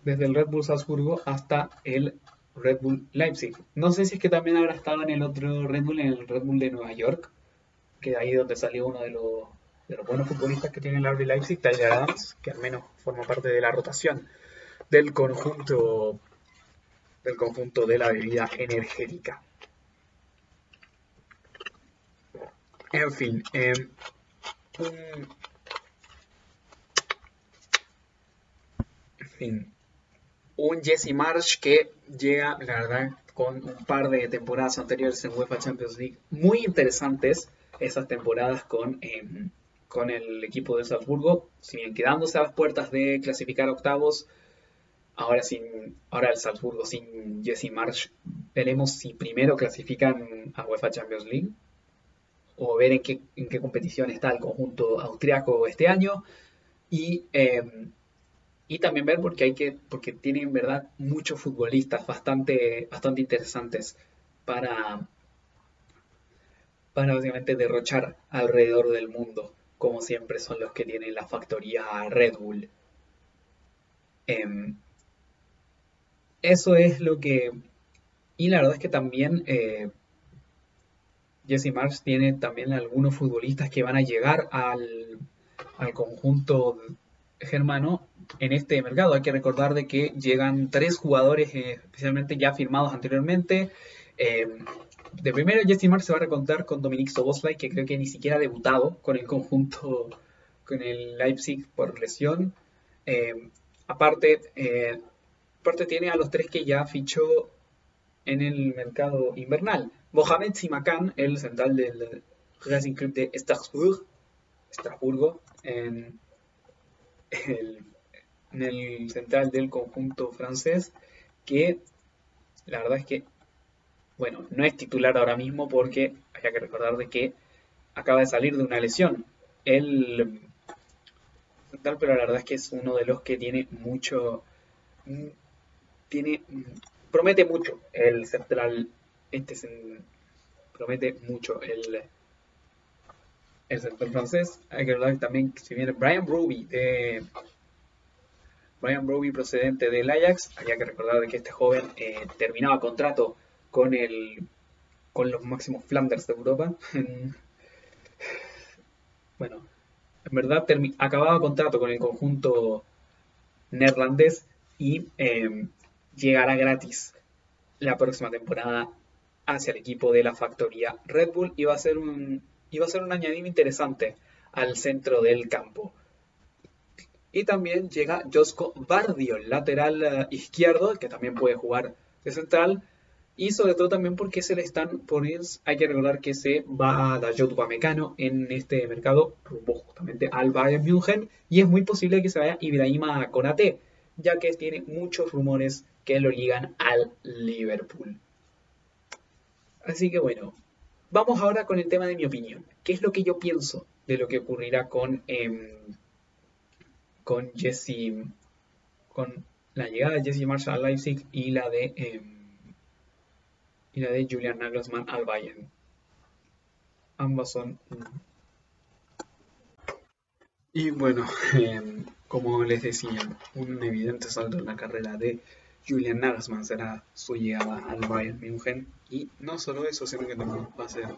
desde el Red Bull Salzburgo hasta el Red Bull Leipzig. No sé si es que también habrá estado en el otro Red Bull, en el Red Bull de Nueva York, que ahí donde salió uno de los, de los buenos futbolistas que tiene el RB Leipzig, Tyler Adams, que al menos forma parte de la rotación del conjunto del conjunto de la bebida energética. En fin, eh, un, un Jesse Marsh que llega, la verdad, con un par de temporadas anteriores en UEFA Champions League muy interesantes, esas temporadas con, em, con el equipo de Salzburgo, si bien quedándose a las puertas de clasificar octavos, ahora sin ahora el Salzburgo sin Jesse Marsh, veremos si primero clasifican a UEFA Champions League o ver en qué, en qué competición está el conjunto austriaco este año. Y em, y también ver porque hay que porque verdad muchos futbolistas bastante bastante interesantes para para básicamente derrochar alrededor del mundo como siempre son los que tienen la factoría Red Bull. Em, eso es lo que y la verdad es que también eh, Jesse Marsh tiene también algunos futbolistas que van a llegar al, al conjunto germano en este mercado. Hay que recordar de que llegan tres jugadores eh, especialmente ya firmados anteriormente. Eh, de primero, Jesse Marsh se va a recontar con Dominic Soboslai, que creo que ni siquiera ha debutado con el conjunto, con el Leipzig por lesión. Eh, aparte, aparte tiene a los tres que ya fichó en el mercado invernal. Mohamed Simakan, el central del Racing Club de Strasbourg, Estrasburgo, en el en el central del conjunto francés, que la verdad es que, bueno, no es titular ahora mismo porque hay que recordar de que acaba de salir de una lesión. El central, pero la verdad es que es uno de los que tiene mucho, tiene, promete mucho el central, este promete mucho el el central francés. Hay que recordar también que si viene Brian Ruby de Brian Broby procedente del Ajax. Había que recordar que este joven eh, terminaba contrato con el con los máximos Flanders de Europa. bueno, en verdad acababa contrato con el conjunto neerlandés y em, llegará gratis la próxima temporada hacia el equipo de la factoría Red Bull y va a ser un, va a ser un añadido interesante al centro del campo. Y también llega Josko Bardio, lateral eh, izquierdo, que también puede jugar de central. Y sobre todo también porque se le están poniendo, hay que recordar que se va a Dayot Mecano en este mercado rumbo justamente al Bayern München. Y es muy posible que se vaya Ibrahima Konate, ya que tiene muchos rumores que lo ligan al Liverpool. Así que bueno, vamos ahora con el tema de mi opinión. ¿Qué es lo que yo pienso de lo que ocurrirá con... Em, con Jesse, con la llegada de Jesse Marshall a Leipzig y la de em, y la de Julian Nagelsmann al Bayern. Ambas son y bueno, em, como les decía, un evidente salto en la carrera de Julian Nagelsmann será su llegada al Bayern München. Y no solo eso, sino que también va a ser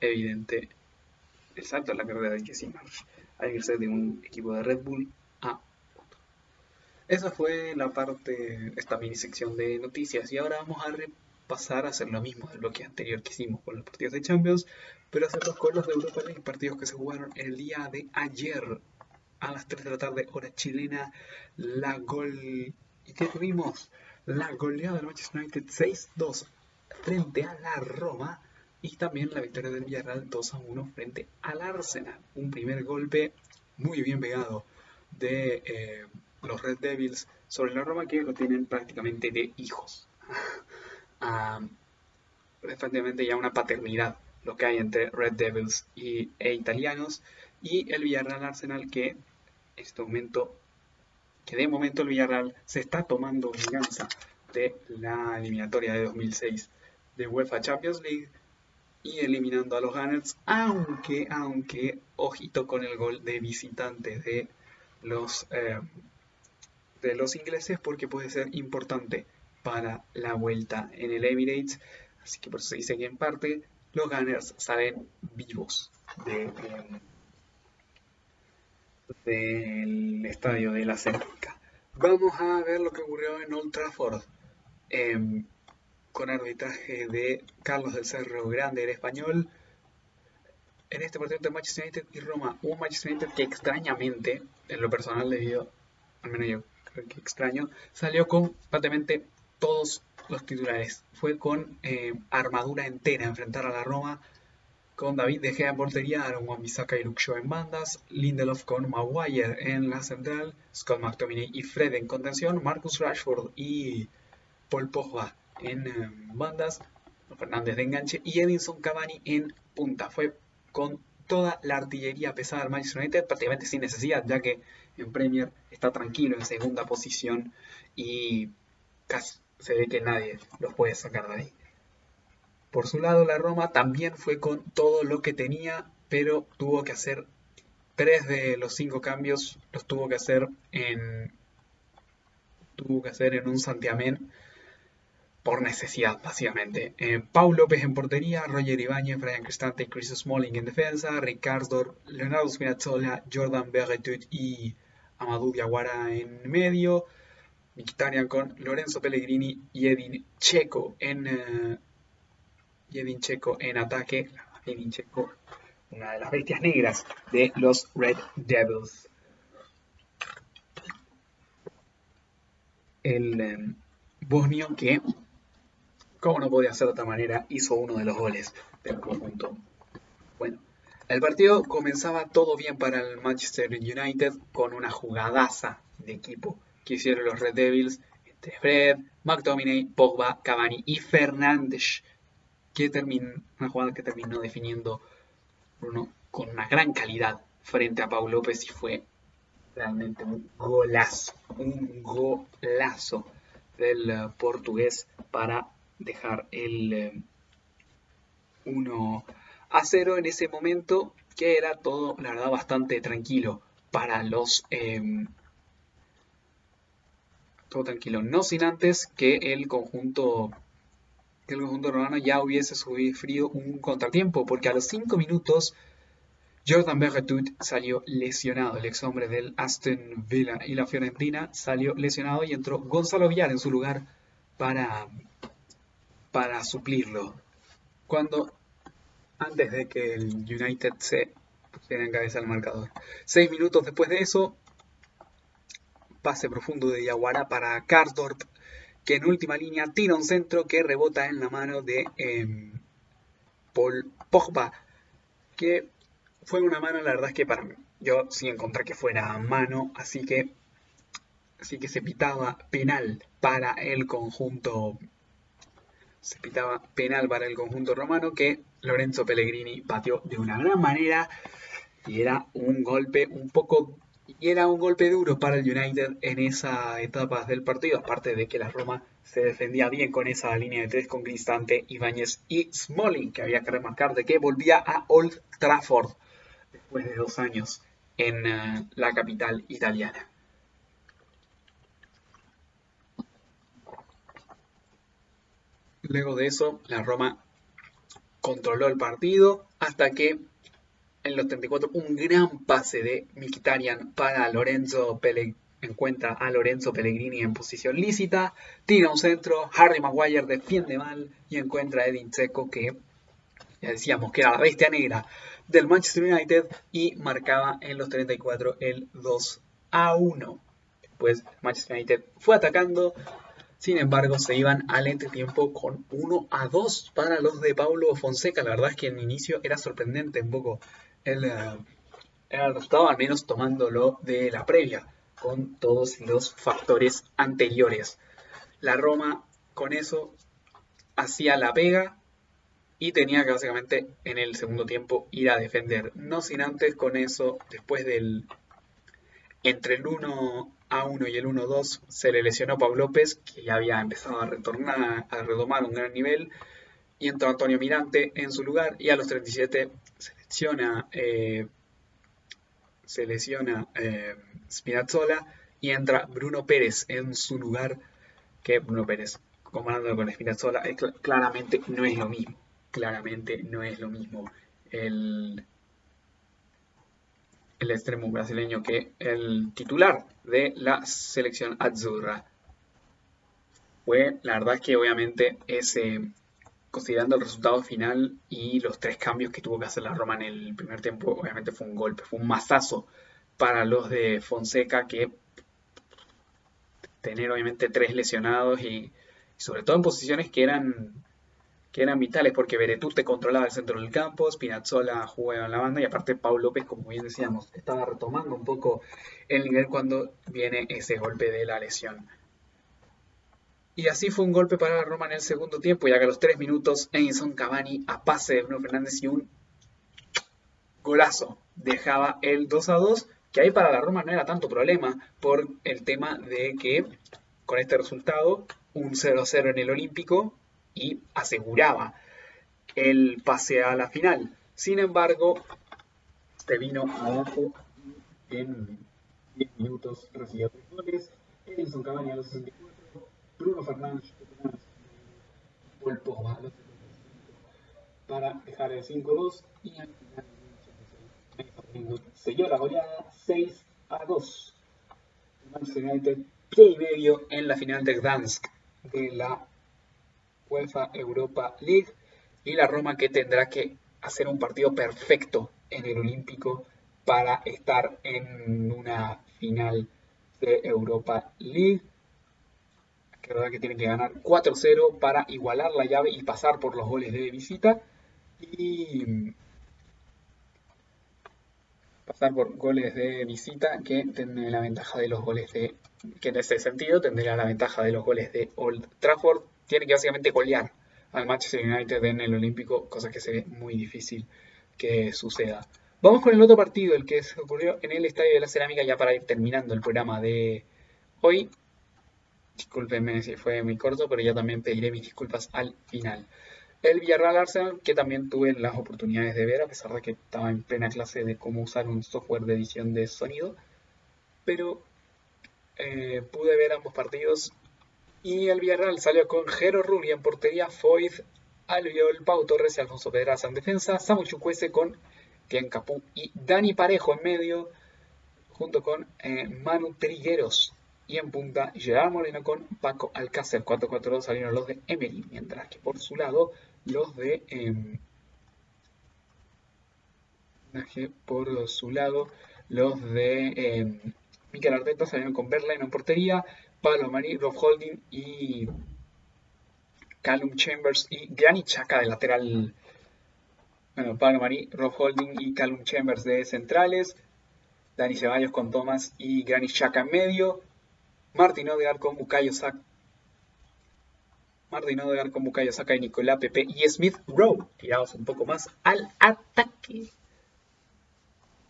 evidente el salto en la carrera de Jesse Marsh al irse de un equipo de Red Bull esa fue la parte, esta mini sección de noticias. Y ahora vamos a repasar a hacer lo mismo del bloque anterior que hicimos con los partidos de Champions, pero hacerlos con los de Europa League, partidos que se jugaron el día de ayer. a las 3 de la tarde, hora chilena, la gol... ¿Y qué tuvimos? La goleada del Manchester United 6-2 frente a la Roma y también la victoria del Villarreal 2-1 frente al Arsenal. Un primer golpe muy bien pegado de eh, los Red Devils sobre la Roma que lo tienen prácticamente de hijos. ah, prácticamente ya una paternidad lo que hay entre Red Devils y, e italianos y el Villarreal Arsenal que en este momento que de momento el Villarreal se está tomando venganza de la eliminatoria de 2006 de UEFA Champions League y eliminando a los Gunners, aunque, aunque, ojito con el gol de visitante de los, eh, de los ingleses porque puede ser importante para la vuelta en el Emirates, así que por eso se dice que en parte los Gunners salen vivos eh, del estadio de la Cerca. Vamos a ver lo que ocurrió en Old Trafford. Eh, con arbitraje de Carlos del Cerro Grande en español. En este partido entre Manchester United y Roma, un Manchester United que extrañamente, en lo personal debido, al menos yo creo que extraño, salió con prácticamente todos los titulares. Fue con eh, armadura entera enfrentar a la Roma, con David De Gea en portería, Aaron Wan-Bissaka y Luke en bandas, Lindelof con Maguire en la central, Scott McTominay y Fred en contención, Marcus Rashford y Paul Pogba en eh, bandas, Fernández de enganche y Edinson Cavani en punta. Fue con toda la artillería pesada del Manchester United, prácticamente sin necesidad, ya que en Premier está tranquilo en segunda posición y casi se ve que nadie los puede sacar de ahí. Por su lado, la Roma también fue con todo lo que tenía, pero tuvo que hacer tres de los cinco cambios, los tuvo que hacer en tuvo que hacer en un santiamén por necesidad, básicamente. Eh, Paul López en portería, Roger Ibáñez, Brian Cristante y Chris Smalling en defensa, Ricardo, Leonardo Spinazzola, Jordan Berretut y Amadou Diawara en medio, Mkhitaryan con Lorenzo Pellegrini y Edin Checo en, uh, Edin Checo en ataque. Edin Checo, una de las bestias negras de los Red Devils. El um, bosnio que como no podía ser de otra manera, hizo uno de los goles del conjunto. Bueno, el partido comenzaba todo bien para el Manchester United con una jugadaza de equipo que hicieron los Red Devils entre Fred, McTominay, Pogba, Cavani y Fernández, que terminó, una jugada que terminó definiendo Bruno con una gran calidad frente a Pau López y fue realmente un golazo, un golazo del uh, portugués para dejar el 1 eh, a 0 en ese momento, que era todo, la verdad, bastante tranquilo para los... Eh, todo tranquilo, no sin antes que el conjunto que el conjunto romano ya hubiese sufrido un contratiempo, porque a los 5 minutos Jordan Berretut salió lesionado, el ex hombre del Aston Villa y la Fiorentina salió lesionado y entró Gonzalo Villar en su lugar para para suplirlo. Cuando antes de que el United se pusiera en el marcador. Seis minutos después de eso, pase profundo de Yaguara para Karsdorp, que en última línea tira un centro que rebota en la mano de eh, Paul Pogba, que fue una mano, la verdad es que para mí, yo sí encontré que fuera mano, así que, así que se pitaba penal para el conjunto se pitaba penal para el conjunto romano que Lorenzo Pellegrini batió de una gran manera y era un golpe un poco y era un golpe duro para el United en esa etapa del partido, aparte de que la Roma se defendía bien con esa línea de tres con Cristante, Ibáñez y Smalling, que había que remarcar de que volvía a Old Trafford después de dos años en uh, la capital italiana. Luego de eso, la Roma controló el partido hasta que en los 34 un gran pase de Mkhitaryan para Lorenzo Pellegrini encuentra a Lorenzo Pellegrini en posición lícita, tira un centro, Harry Maguire defiende mal y encuentra a Edin Checo que ya decíamos que era la bestia negra del Manchester United y marcaba en los 34 el 2 a 1. Pues Manchester United fue atacando, sin embargo se iban al entretiempo con 1 a 2 para los de Paulo Fonseca. La verdad es que en inicio era sorprendente un poco el, el resultado, al menos tomándolo de la previa, con todos los factores anteriores. La Roma con eso hacía la pega y tenía que básicamente en el segundo tiempo ir a defender. No sin antes con eso, después del entre el 1 a 1 y el 1 2 se le lesionó Pablo López, que ya había empezado a retornar, a retomar un gran nivel, y entró Antonio Mirante en su lugar, y a los 37 se lesiona, eh, se lesiona eh, y entra Bruno Pérez en su lugar, que Bruno Pérez, comparándolo con Spinazzola, claramente no es lo mismo, claramente no es lo mismo. El, el extremo brasileño que el titular de la selección azzurra. Fue, la verdad que obviamente ese, considerando el resultado final y los tres cambios que tuvo que hacer la Roma en el primer tiempo, obviamente fue un golpe, fue un mazazo para los de Fonseca que tener obviamente tres lesionados y sobre todo en posiciones que eran que eran vitales porque Beretut te controlaba el centro del campo, Spinazzola jugaba en la banda y aparte Pau López, como bien decíamos, estaba retomando un poco el nivel cuando viene ese golpe de la lesión. Y así fue un golpe para la Roma en el segundo tiempo, ya que a los tres minutos Edinson Cavani a pase de Bruno Fernández y un golazo dejaba el 2 a 2, que ahí para la Roma no era tanto problema por el tema de que con este resultado, un 0 a 0 en el Olímpico, y aseguraba el pase a la final. Sin embargo, este vino abajo en 10 minutos recibió 3 goles. Edinson Cavani a los 64, Bruno Fernández Paul Pogba para dejar el 5-2 y al final selló la goleada 6 a 2. Manchester United pie y medio en la final de Gdansk de la Europa League y la Roma que tendrá que hacer un partido perfecto en el Olímpico para estar en una final de Europa League. Verdad que tienen que ganar 4-0 para igualar la llave y pasar por los goles de visita. Y pasar por goles de visita que tendrá la ventaja de los goles de que en ese sentido tendría la ventaja de los goles de Old Trafford tiene que básicamente golear al Manchester United en el Olímpico, cosa que se ve muy difícil que suceda. Vamos con el otro partido, el que se ocurrió en el Estadio de la Cerámica, ya para ir terminando el programa de hoy. Discúlpenme si fue muy corto, pero ya también pediré mis disculpas al final. El Villarreal Arsenal, que también tuve las oportunidades de ver, a pesar de que estaba en plena clase de cómo usar un software de edición de sonido. Pero eh, pude ver ambos partidos y el Villarreal salió con Jero Rulli en portería, Foyt, Albiol, Pau Torres y Alfonso Pedraza en defensa, Samu Chukwese con Tian Capú y Dani Parejo en medio, junto con eh, Manu Trigueros. Y en punta, Gerard Moreno con Paco Alcácer. 4-4-2 salieron los de Emery, mientras que por su lado, los de. Eh, por su lado, los de eh, Mikel Arteta salieron con Berlín en portería, Pablo Marí, Rob Holding y Callum Chambers y Granny Chaka de lateral. Bueno, Pablo Marí, Rob Holding y Callum Chambers de centrales. Dani Ceballos con Thomas y Granny Chaka en medio. Martin Odegaard con Bukayo Saka. Martin Odegaard con Bukayo Saka y Nicolás Pepe y Smith Rowe. Tirados un poco más al ataque.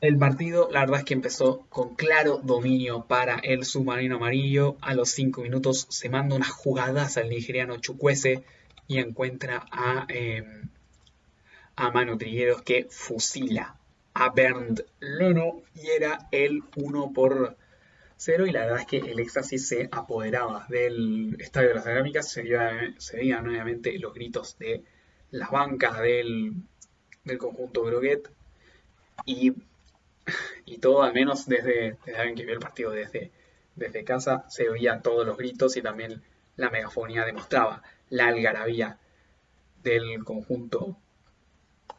El partido, la verdad es que empezó con claro dominio para el submarino amarillo. A los 5 minutos se manda unas jugadas al nigeriano Chukwese y encuentra a, eh, a Manu Trigueros que fusila a Bernd Leno y era el 1 por 0 y la verdad es que el éxtasis se apoderaba del estadio de las cerámicas, se, veían nuevamente los gritos de las bancas del, del conjunto Groguet. Y y todo, al menos desde, alguien que vio el partido desde, desde casa, se oían todos los gritos y también la megafonía demostraba la algarabía del conjunto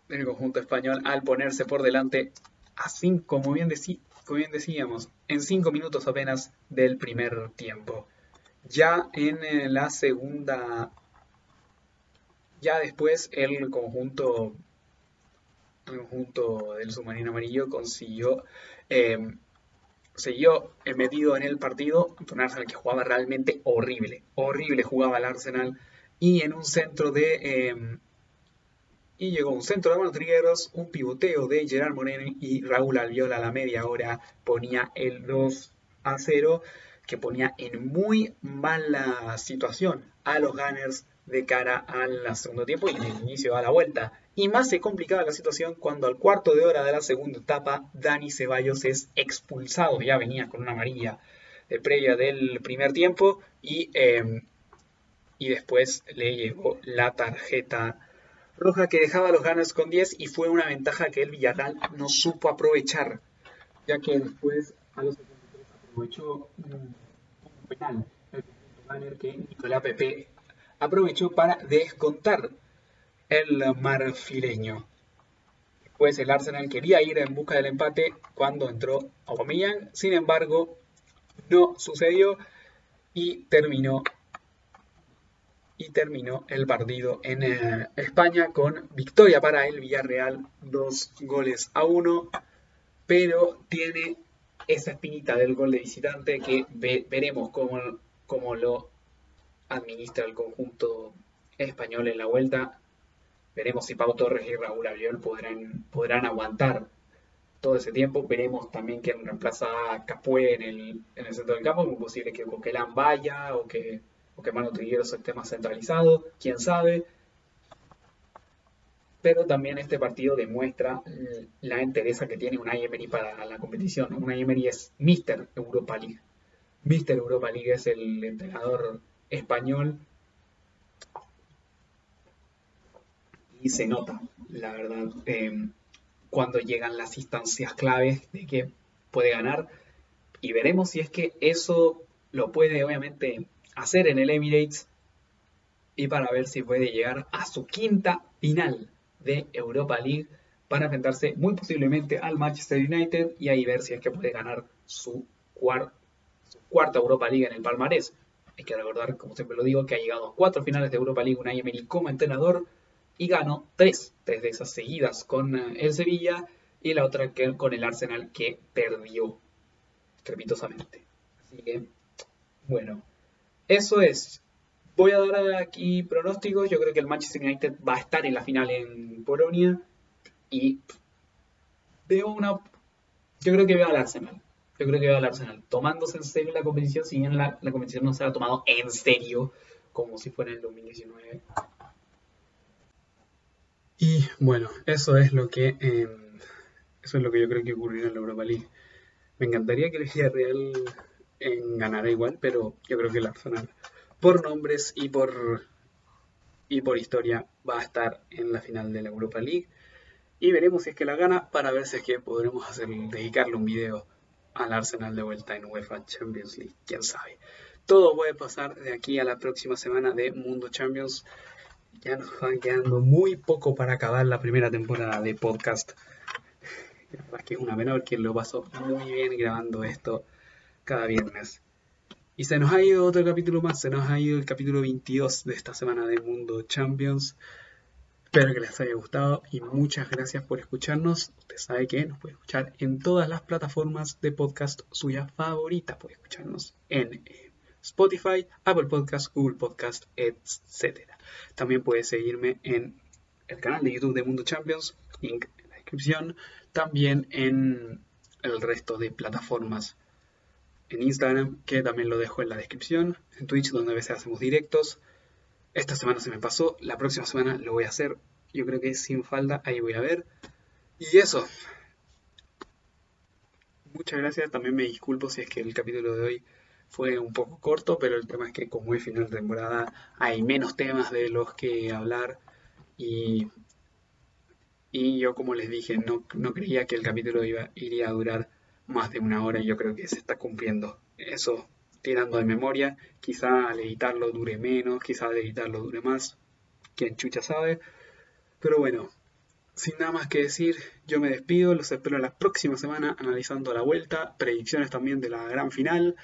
del conjunto español al ponerse por delante así como bien, como bien decíamos, en cinco minutos apenas del primer tiempo. Ya en eh, la segunda, ya después el conjunto, conjunto del submarino amarillo consiguió, eh, siguió metido en el partido, un Arsenal que jugaba realmente horrible, horrible jugaba el Arsenal y en un centro de em, y llegó un centro de Manu Trigueros, un pivoteo de Gerard Moreno y Raúl Alviola a la media hora ponía el 2 a 0 que ponía en muy mala situación a los Gunners de cara al segundo tiempo y en el inicio de la vuelta. Y más se complicaba la situación cuando al cuarto de hora de la segunda etapa Dani Ceballos es expulsado, ya venía con una amarilla de previa del primer tiempo y, em, y después le llegó la tarjeta roja que dejaba a los Gunners con 10 y fue una ventaja que el Villarreal no supo aprovechar, ya que después a los 73 aprovechó un, penal el que Nicolás Pepe aprovechó para descontar el marfileño. Después el Arsenal quería ir en busca del empate cuando entró Aubameyang, sin embargo no sucedió y terminó y terminó el partido en eh, España con victoria para el Villarreal, dos goles a uno, pero tiene esa espinita del gol de visitante que veremos cómo, cómo, lo administra el conjunto español en la vuelta. Veremos si Pau Torres y Raúl Aviol podrán, podrán aguantar todo ese tiempo. Veremos también quién reemplaza a Capué en el, en el centro del campo. Es posible que Coquelán vaya o que o que Manu Trigueros esté más centralizado, quién sabe. Pero también este partido demuestra la entereza que tiene una Emery para la competición. Una Emery es Mr. Europa League. Mr. Europa League es el entrenador español. Y se nota, la verdad, em, cuando llegan las instancias claves de que puede ganar. Y veremos si es que eso lo puede, obviamente, hacer en el Emirates y para ver si puede llegar a su quinta final de Europa League para enfrentarse muy posiblemente al Manchester United y ahí ver si es que puede ganar su, cuarta Europa League en el palmarés. Hay que recordar, como siempre lo digo, que ha llegado a cuatro finales de Europa League una Emery como entrenador y ganó tres, tres de esas seguidas con eh, el Sevilla y la otra que, con el Arsenal que perdió estrepitosamente. Así que, bueno, eso es. Voy a dar aquí pronósticos. Yo creo que el Manchester United va a estar en la final en Polonia. Y veo una. Yo creo que veo al Arsenal. Yo creo que veo al Arsenal tomándose en serio la competición, si bien la, competición no se ha tomado en serio, como si fuera en el 2019. Y bueno, eso es lo que em, eso es lo que yo creo que ocurrirá en la Europa League. Me encantaría que el Villarreal en ganar igual, pero yo creo que el Arsenal, por nombres y por, y por historia, va a estar en la final de la Europa League. Y veremos si es que la gana para ver si es que podremos dedicarle un video al Arsenal de vuelta en UEFA Champions League. Quién sabe. Todo puede pasar de aquí a la próxima semana de Mundo Champions. Ya nos van quedando muy poco para acabar la primera temporada de podcast. La verdad es que es una pena porque lo pasó muy bien grabando esto cada viernes. Y se nos ha ido otro capítulo más, se nos ha ido el capítulo 22 de esta semana de Mundo Champions. Espero que les haya gustado y muchas gracias por escucharnos. Usted sabe que nos puede escuchar en todas las plataformas de podcast suya favorita. Puede escucharnos en eh, Spotify, Apple Podcast, Google Podcast, etc. También puede seguirme en el canal de YouTube de Mundo Champions, link en la descripción. También en el resto de plataformas en Instagram, que también lo dejo en la descripción, en Twitch, donde a veces hacemos directos. Esta semana se me pasó, la próxima semana lo voy a hacer, yo creo que sin falta, ahí voy a ver. Y eso. Muchas gracias, también me disculpo si es que el capítulo de hoy fue un poco corto, pero el tema es que como es final de temporada hay menos temas de los que hablar. Y, y yo como les dije no, no creía que el capítulo iba, iría a durar más de una hora. Y yo creo que se está cumpliendo. Eso tirando de memoria, quizá al editarlo dure menos, quizá al editarlo dure más, quien chucha sabe. Pero bueno, sin nada más que decir, yo me despido, los espero la próxima semana analizando la vuelta, predicciones también de la gran final,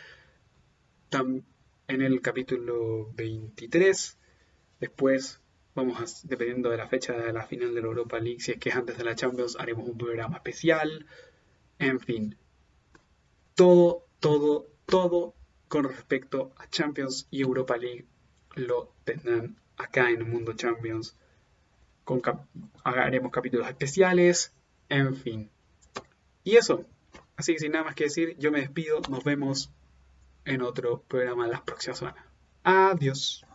en el capítulo 23, después vamos a, dependiendo de la fecha de la final de la Europa League, si es que es antes de la Champions, haremos un programa especial, en fin, todo, todo, todo con respecto a Champions y Europa League lo tendrán acá en el Mundo Champions con haremos capítulos especiales, en fin. Y eso. Así que sin nada más que decir, yo me despido. Nos vemos en otro programa las próximas semanas. Adiós.